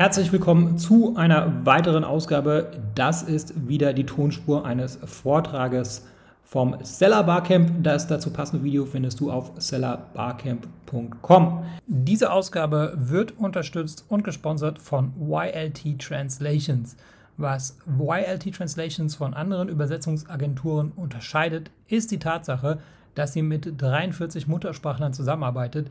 Herzlich willkommen zu einer weiteren Ausgabe. Das ist wieder die Tonspur eines Vortrages vom Seller Barcamp. Das dazu passende Video findest du auf sellerbarcamp.com. Diese Ausgabe wird unterstützt und gesponsert von YLT Translations. Was YLT Translations von anderen Übersetzungsagenturen unterscheidet, ist die Tatsache, dass sie mit 43 Muttersprachlern zusammenarbeitet,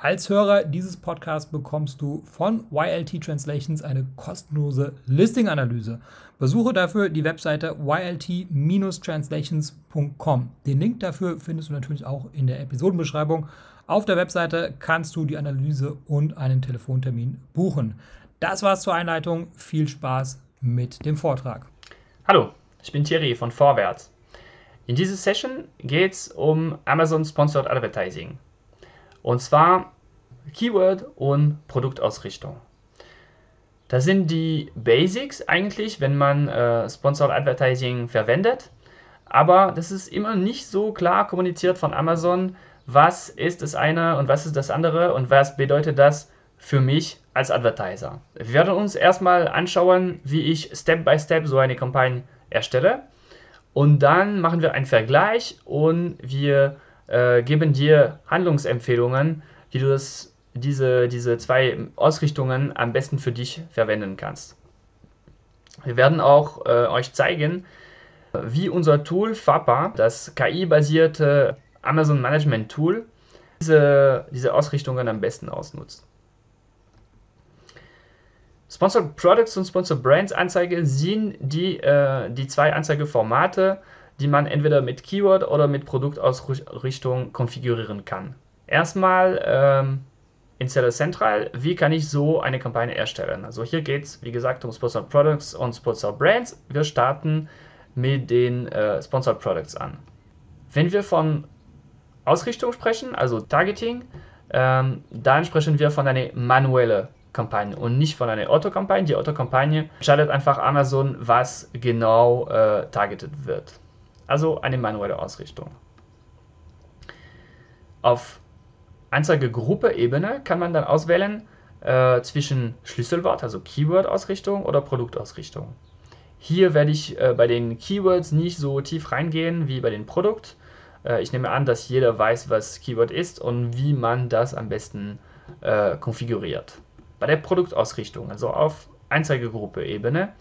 Als Hörer dieses Podcasts bekommst du von YLT Translations eine kostenlose Listing-Analyse. Besuche dafür die Webseite ylt-translations.com. Den Link dafür findest du natürlich auch in der Episodenbeschreibung. Auf der Webseite kannst du die Analyse und einen Telefontermin buchen. Das war's zur Einleitung. Viel Spaß mit dem Vortrag. Hallo, ich bin Thierry von Vorwärts. In dieser Session geht es um Amazon Sponsored Advertising. Und zwar Keyword und Produktausrichtung. Das sind die Basics eigentlich, wenn man äh, Sponsored Advertising verwendet. Aber das ist immer nicht so klar kommuniziert von Amazon, was ist das eine und was ist das andere und was bedeutet das für mich als Advertiser. Wir werden uns erstmal anschauen, wie ich Step by Step so eine Kampagne erstelle. Und dann machen wir einen Vergleich und wir äh, geben dir Handlungsempfehlungen, wie du das, diese, diese zwei Ausrichtungen am besten für dich verwenden kannst. Wir werden auch äh, euch zeigen, wie unser Tool FAPA, das KI-basierte Amazon Management Tool, diese, diese Ausrichtungen am besten ausnutzt. Sponsored Products und Sponsored Brands Anzeige sind die, äh, die zwei Anzeigeformate, die man entweder mit Keyword oder mit Produktausrichtung konfigurieren kann. Erstmal ähm, in Seller Central, wie kann ich so eine Kampagne erstellen? Also hier geht es, wie gesagt, um Sponsored Products und Sponsored Brands. Wir starten mit den äh, Sponsored Products an. Wenn wir von Ausrichtung sprechen, also Targeting, ähm, dann sprechen wir von einer manuellen Kampagne und nicht von einer Autokampagne. Die Autokampagne entscheidet einfach Amazon, was genau äh, targeted wird also eine manuelle Ausrichtung. Auf Anzeigegruppe-Ebene kann man dann auswählen äh, zwischen Schlüsselwort, also Keyword-Ausrichtung oder Produktausrichtung. Hier werde ich äh, bei den Keywords nicht so tief reingehen wie bei den Produkt. Äh, ich nehme an, dass jeder weiß, was Keyword ist und wie man das am besten äh, konfiguriert. Bei der Produktausrichtung, also auf Anzeigegruppe-Ebene,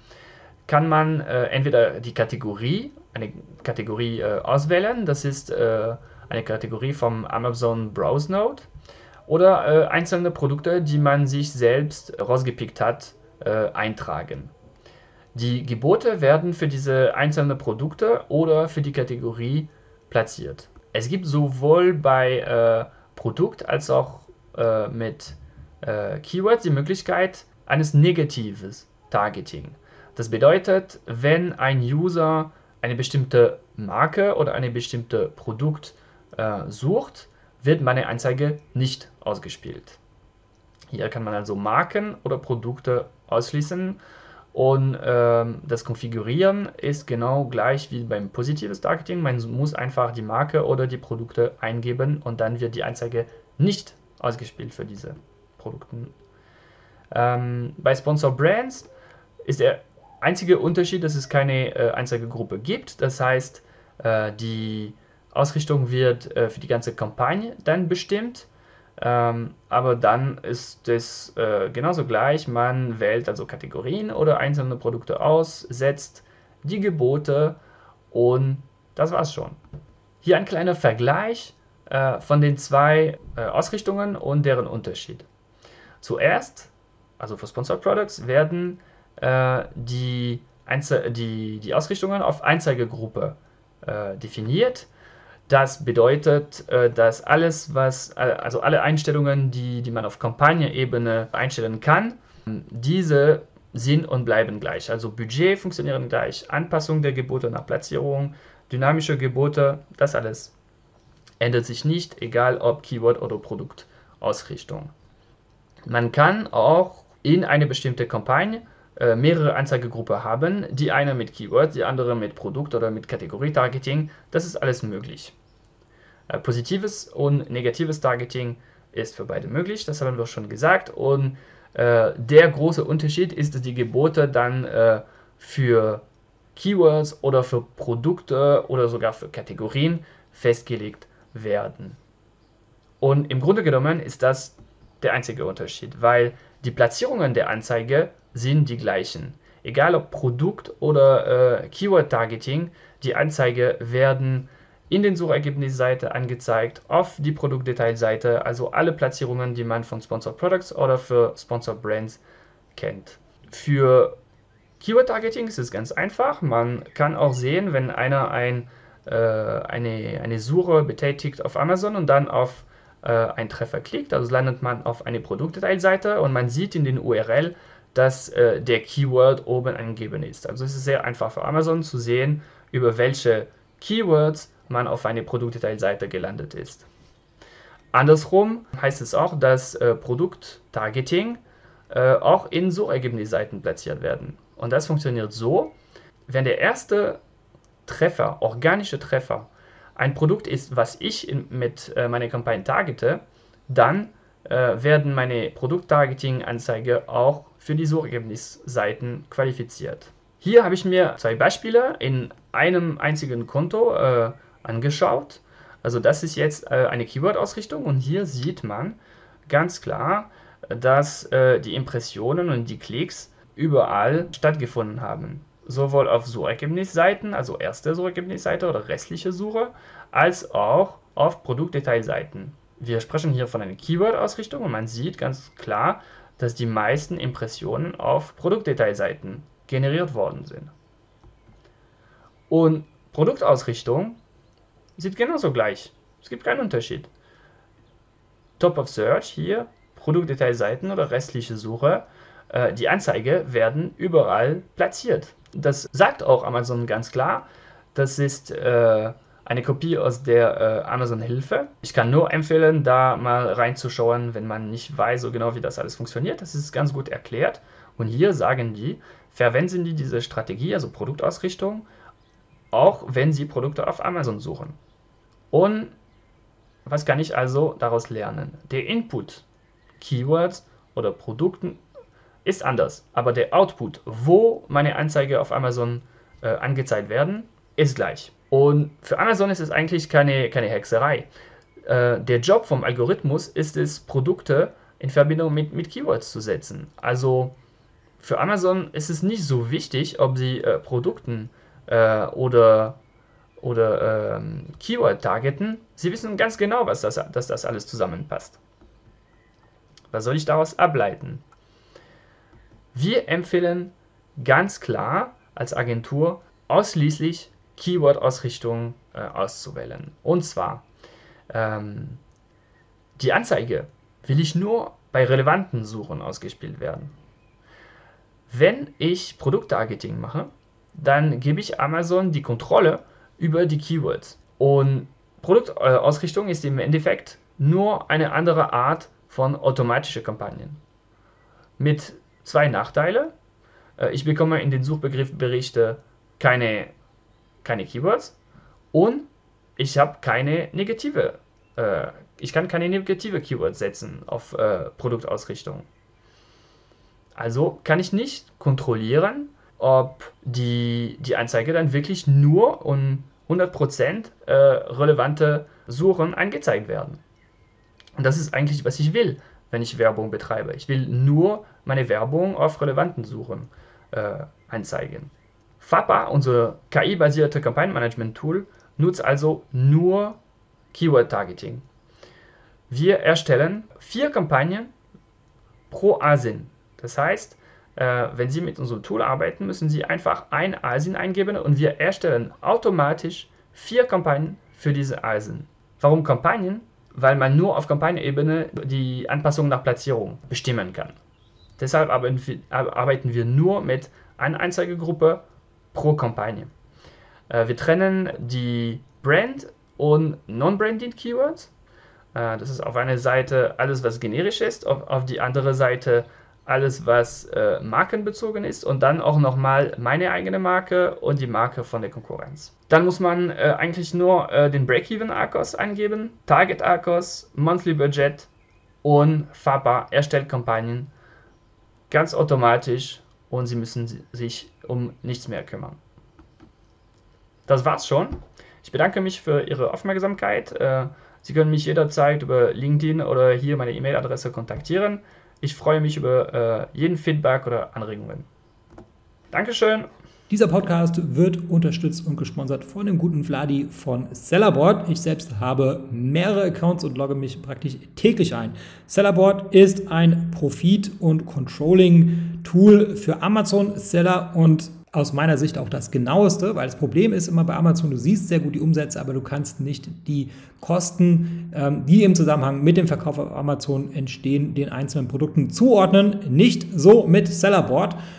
kann man äh, entweder die Kategorie, eine Kategorie äh, auswählen, das ist äh, eine Kategorie vom Amazon Browse Node, oder äh, einzelne Produkte, die man sich selbst rausgepickt hat, äh, eintragen. Die Gebote werden für diese einzelnen Produkte oder für die Kategorie platziert. Es gibt sowohl bei äh, Produkt als auch mit Keywords die Möglichkeit eines negatives Targeting. Das bedeutet, wenn ein User eine bestimmte Marke oder ein bestimmtes Produkt äh, sucht, wird meine Anzeige nicht ausgespielt. Hier kann man also Marken oder Produkte ausschließen und ähm, das Konfigurieren ist genau gleich wie beim positives Targeting. Man muss einfach die Marke oder die Produkte eingeben und dann wird die Anzeige nicht ausgespielt für diese Produkte. Ähm, bei Sponsor Brands ist der einzige Unterschied, dass es keine äh, Anzeigegruppe gibt. Das heißt, äh, die Ausrichtung wird äh, für die ganze Kampagne dann bestimmt. Ähm, aber dann ist es äh, genauso gleich. Man wählt also Kategorien oder einzelne Produkte aus, setzt die Gebote und das war's schon. Hier ein kleiner Vergleich äh, von den zwei äh, Ausrichtungen und deren Unterschied. Zuerst, also für Sponsored Products, werden äh, die, Einze die, die Ausrichtungen auf Einzeigegruppe äh, definiert. Das bedeutet, äh, dass alles, was, äh, also alle Einstellungen, die, die man auf Kampagnenebene einstellen kann, diese sind und bleiben gleich. Also Budget funktionieren gleich, Anpassung der Gebote nach Platzierung, dynamische Gebote, das alles ändert sich nicht, egal ob Keyword oder Produktausrichtung. Man kann auch in eine bestimmte Kampagne mehrere Anzeigegruppen haben, die eine mit Keyword, die andere mit Produkt oder mit Kategorie-Targeting. Das ist alles möglich. Äh, positives und negatives Targeting ist für beide möglich, das haben wir schon gesagt. Und äh, der große Unterschied ist, dass die Gebote dann äh, für Keywords oder für Produkte oder sogar für Kategorien festgelegt werden. Und im Grunde genommen ist das der einzige Unterschied, weil die Platzierungen der Anzeige sind die gleichen. Egal ob Produkt oder äh, Keyword-Targeting, die Anzeige werden in den Suchergebnisseite angezeigt, auf die Produktdetailseite, also alle Platzierungen, die man von Sponsored Products oder für Sponsored Brands kennt. Für Keyword-Targeting ist es ganz einfach. Man kann auch sehen, wenn einer ein, äh, eine, eine Suche betätigt auf Amazon und dann auf äh, einen Treffer klickt, also landet man auf eine Produktdetailseite und man sieht in den URL, dass äh, der Keyword oben angegeben ist. Also es ist sehr einfach für Amazon zu sehen, über welche Keywords man auf eine Produktdetailseite gelandet ist. Andersrum heißt es auch, dass äh, Produkttargeting äh, auch in Suchergebnisseiten platziert werden. Und das funktioniert so, wenn der erste Treffer, organische Treffer, ein Produkt ist, was ich in, mit äh, meiner Kampagne targete, dann äh, werden meine Produkttargeting-Anzeige auch für die Suchergebnisseiten qualifiziert. Hier habe ich mir zwei Beispiele in einem einzigen Konto äh, angeschaut. Also das ist jetzt äh, eine Keyword-Ausrichtung und hier sieht man ganz klar, dass äh, die Impressionen und die Klicks überall stattgefunden haben. Sowohl auf Suchergebnisseiten, also erste Suchergebnisseite oder restliche Suche, als auch auf Produktdetailseiten. Wir sprechen hier von einer Keyword-Ausrichtung und man sieht ganz klar, dass die meisten Impressionen auf Produktdetailseiten generiert worden sind. Und Produktausrichtung sieht genauso gleich. Es gibt keinen Unterschied. Top of Search hier, Produktdetailseiten oder restliche Suche, äh, die Anzeige werden überall platziert. Das sagt auch Amazon ganz klar. Das ist äh, eine Kopie aus der äh, Amazon-Hilfe. Ich kann nur empfehlen, da mal reinzuschauen, wenn man nicht weiß so genau, wie das alles funktioniert. Das ist ganz gut erklärt. Und hier sagen die, verwenden die diese Strategie, also Produktausrichtung, auch wenn sie Produkte auf Amazon suchen. Und was kann ich also daraus lernen? Der Input, Keywords oder Produkten ist anders, aber der Output, wo meine Anzeige auf Amazon äh, angezeigt werden, ist gleich. Und für Amazon ist es eigentlich keine, keine Hexerei. Äh, der Job vom Algorithmus ist es, Produkte in Verbindung mit, mit Keywords zu setzen. Also für Amazon ist es nicht so wichtig, ob sie äh, Produkten äh, oder oder ähm, Keyword targeten, sie wissen ganz genau, was das, dass das alles zusammenpasst. Was soll ich daraus ableiten? Wir empfehlen ganz klar als Agentur ausschließlich Keyword-Ausrichtung äh, auszuwählen. Und zwar, ähm, die Anzeige will ich nur bei relevanten Suchen ausgespielt werden. Wenn ich Produkttargeting mache, dann gebe ich Amazon die Kontrolle über die Keywords. Und Produktausrichtung ist im Endeffekt nur eine andere Art von automatischer Kampagnen. Mit zwei Nachteilen. Äh, ich bekomme in den Suchbegriffberichten keine, keine Keywords und ich habe keine negative, äh, ich kann keine negative Keywords setzen auf äh, Produktausrichtung. Also kann ich nicht kontrollieren, ob die, die Anzeige dann wirklich nur um 100% äh, relevante Suchen angezeigt werden. Und das ist eigentlich, was ich will, wenn ich Werbung betreibe. Ich will nur meine Werbung auf relevanten Suchen äh, anzeigen. FAPA, unser KI-basierte Kampagnenmanagement-Tool, nutzt also nur Keyword-Targeting. Wir erstellen vier Kampagnen pro ASIN. Das heißt, äh, wenn Sie mit unserem Tool arbeiten, müssen Sie einfach ein ASIN eingeben und wir erstellen automatisch vier Kampagnen für diese ASIN. Warum Kampagnen? Weil man nur auf Kampagnenebene die Anpassung nach Platzierung bestimmen kann. Deshalb arbeiten wir nur mit einer Anzeigegruppe pro Kampagne. Äh, wir trennen die Brand- und Non-Branded Keywords. Äh, das ist auf einer Seite alles, was generisch ist, auf, auf die andere Seite alles, was äh, markenbezogen ist und dann auch nochmal meine eigene Marke und die Marke von der Konkurrenz. Dann muss man äh, eigentlich nur äh, den Break-Even-Arkos eingeben, Target-Arkos, Monthly Budget und FAPA erstellt Kampagnen ganz automatisch und Sie müssen sich um nichts mehr kümmern. Das war's schon. Ich bedanke mich für Ihre Aufmerksamkeit. Äh, Sie können mich jederzeit über LinkedIn oder hier meine E-Mail-Adresse kontaktieren. Ich freue mich über äh, jeden Feedback oder Anregungen. Dankeschön. Dieser Podcast wird unterstützt und gesponsert von dem guten Vladi von Sellerboard. Ich selbst habe mehrere Accounts und logge mich praktisch täglich ein. Sellerboard ist ein Profit- und Controlling-Tool für Amazon-Seller und aus meiner Sicht auch das genaueste, weil das Problem ist immer bei Amazon, du siehst sehr gut die Umsätze, aber du kannst nicht die Kosten, ähm, die im Zusammenhang mit dem Verkauf auf Amazon entstehen, den einzelnen Produkten zuordnen. Nicht so mit Sellerboard.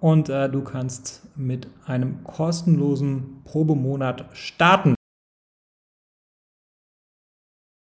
und äh, du kannst mit einem kostenlosen Probemonat starten.